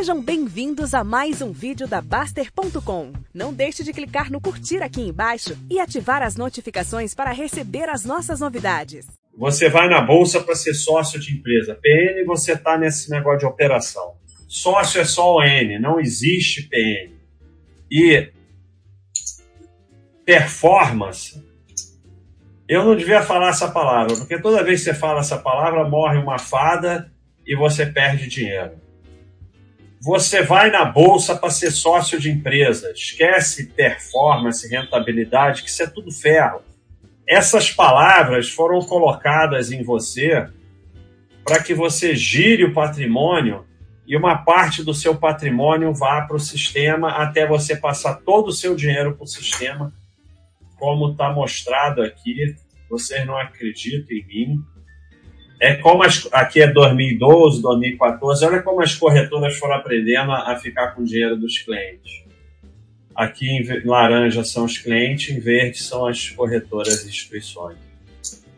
Sejam bem-vindos a mais um vídeo da Baster.com. Não deixe de clicar no curtir aqui embaixo e ativar as notificações para receber as nossas novidades. Você vai na bolsa para ser sócio de empresa. PN, você está nesse negócio de operação. Sócio é só o N, não existe PN. E performance, eu não devia falar essa palavra, porque toda vez que você fala essa palavra, morre uma fada e você perde dinheiro. Você vai na bolsa para ser sócio de empresa, esquece performance, rentabilidade, que isso é tudo ferro. Essas palavras foram colocadas em você para que você gire o patrimônio e uma parte do seu patrimônio vá para o sistema até você passar todo o seu dinheiro para o sistema, como está mostrado aqui. Vocês não acreditam em mim. É como as, aqui é 2012, 2014. Olha como as corretoras foram aprendendo a, a ficar com o dinheiro dos clientes. Aqui em laranja são os clientes, em verde são as corretoras e instituições.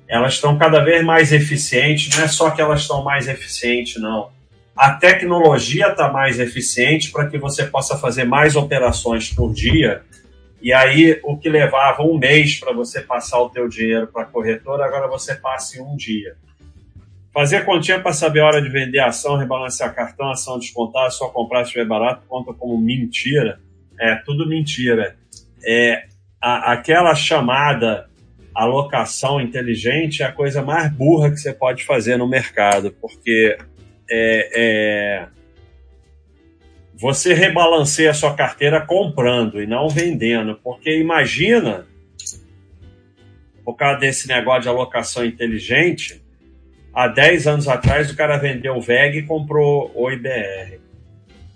Elas estão cada vez mais eficientes, não é só que elas estão mais eficientes, não. A tecnologia está mais eficiente para que você possa fazer mais operações por dia. E aí, o que levava um mês para você passar o teu dinheiro para a corretora, agora você passa em um dia. Fazer continha para saber a hora de vender ação, rebalancear cartão, ação descontada, só comprar se estiver barato, conta como mentira. É tudo mentira. É a, aquela chamada alocação inteligente é a coisa mais burra que você pode fazer no mercado, porque é, é, você rebalanceia a sua carteira comprando e não vendendo, porque imagina, por causa desse negócio de alocação inteligente, há 10 anos atrás o cara vendeu o VEG e comprou o IBR.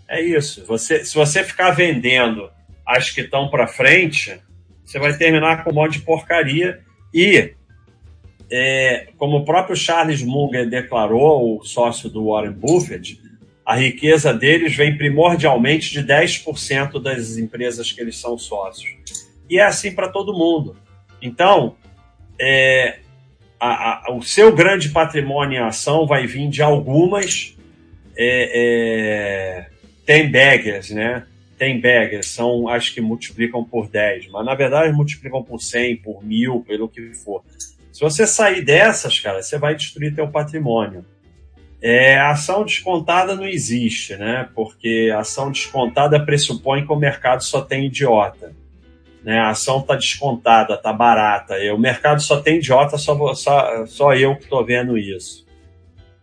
É isso. Você, se você ficar vendendo as que estão para frente, você vai terminar com um monte de porcaria. E, é, como o próprio Charles Munger declarou, o sócio do Warren Buffett, a riqueza deles vem primordialmente de 10% das empresas que eles são sócios. E é assim para todo mundo. Então, é, a, a, o seu grande patrimônio em ação vai vir de algumas é, é, tem baggers, né? Tem baggers, são acho que multiplicam por 10, mas na verdade multiplicam por 100, por mil, pelo que for. Se você sair dessas, cara, você vai destruir teu patrimônio. É, ação descontada não existe, né? Porque ação descontada pressupõe que o mercado só tem idiota né? A ação está descontada, está barata. E o mercado só tem idiota, só, só, só eu que estou vendo isso.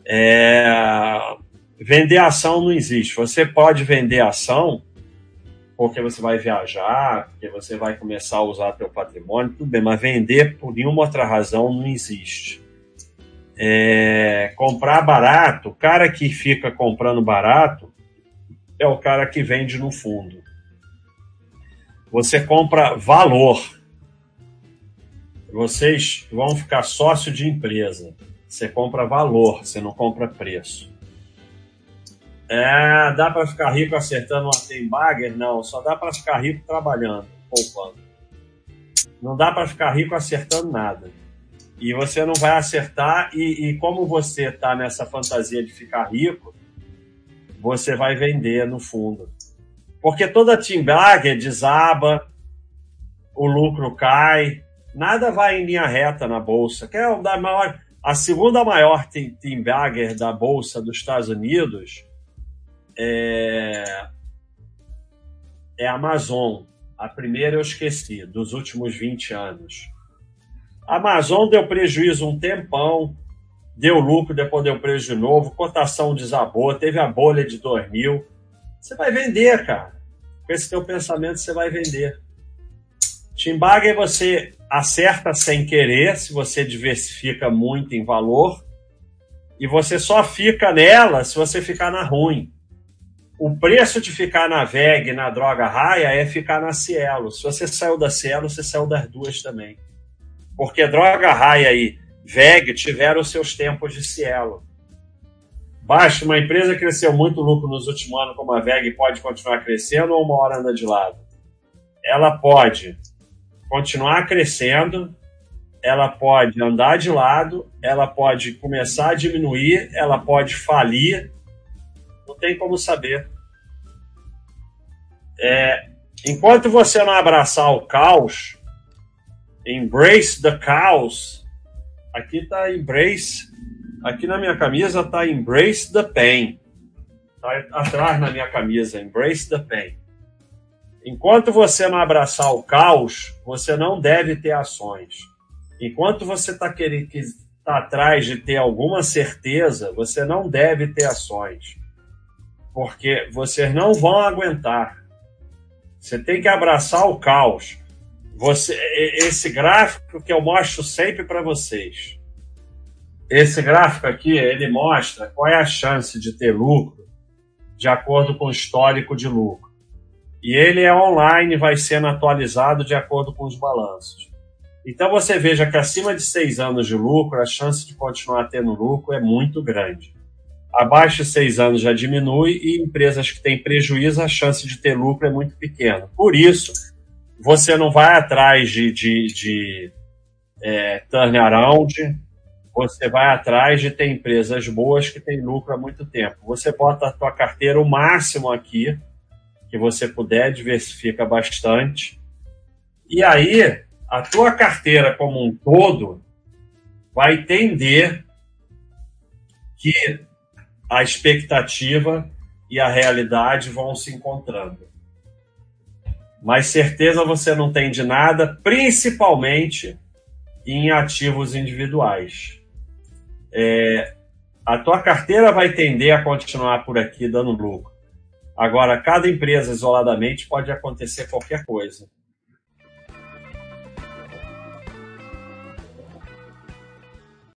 É... Vender ação não existe. Você pode vender ação porque você vai viajar, porque você vai começar a usar teu patrimônio, tudo bem, mas vender por nenhuma outra razão não existe. É... Comprar barato, o cara que fica comprando barato é o cara que vende no fundo. Você compra valor. Vocês vão ficar sócio de empresa. Você compra valor, você não compra preço. É, dá para ficar rico acertando uma Tembager? Não, só dá para ficar rico trabalhando, poupando. Não dá para ficar rico acertando nada. E você não vai acertar, e, e como você está nessa fantasia de ficar rico, você vai vender no fundo. Porque toda team bagger desaba, o lucro cai, nada vai em linha reta na bolsa. Que é da maior, a segunda maior team bagger da bolsa dos Estados Unidos é, é a Amazon. A primeira eu esqueci, dos últimos 20 anos. A Amazon deu prejuízo um tempão, deu lucro, depois deu prejuízo de novo, cotação desabou, teve a bolha de 2000. Você vai vender, cara. Com esse teu pensamento, você vai vender. Timbaga você acerta sem querer, se você diversifica muito em valor, e você só fica nela se você ficar na ruim. O preço de ficar na VEG, na droga raia, é ficar na Cielo. Se você saiu da Cielo, você saiu das duas também. Porque droga raia e VEG tiveram seus tempos de Cielo. Baixo, uma empresa cresceu muito lucro nos últimos anos, como a VEG, pode continuar crescendo ou uma hora anda de lado? Ela pode continuar crescendo, ela pode andar de lado, ela pode começar a diminuir, ela pode falir, não tem como saber. É, enquanto você não abraçar o caos, embrace the chaos, aqui está embrace, aqui na minha camisa está embrace the pain. Tá atrás na minha camisa, embrace the pain. Enquanto você não abraçar o caos, você não deve ter ações. Enquanto você está querendo tá atrás de ter alguma certeza, você não deve ter ações. Porque vocês não vão aguentar. Você tem que abraçar o caos. Você, esse gráfico que eu mostro sempre para vocês. Esse gráfico aqui, ele mostra qual é a chance de ter lucro de acordo com o histórico de lucro. E ele é online, vai sendo atualizado de acordo com os balanços. Então você veja que acima de seis anos de lucro, a chance de continuar tendo lucro é muito grande. Abaixo de seis anos já diminui e empresas que têm prejuízo, a chance de ter lucro é muito pequena. Por isso, você não vai atrás de, de, de é, turnaround, você vai atrás de ter empresas boas que têm lucro há muito tempo. Você bota a tua carteira o máximo aqui, que você puder, diversifica bastante. E aí, a tua carteira como um todo vai entender que a expectativa e a realidade vão se encontrando. Mas certeza você não tem de nada, principalmente em ativos individuais. É, a tua carteira vai tender a continuar por aqui dando lucro. Agora, cada empresa isoladamente pode acontecer qualquer coisa.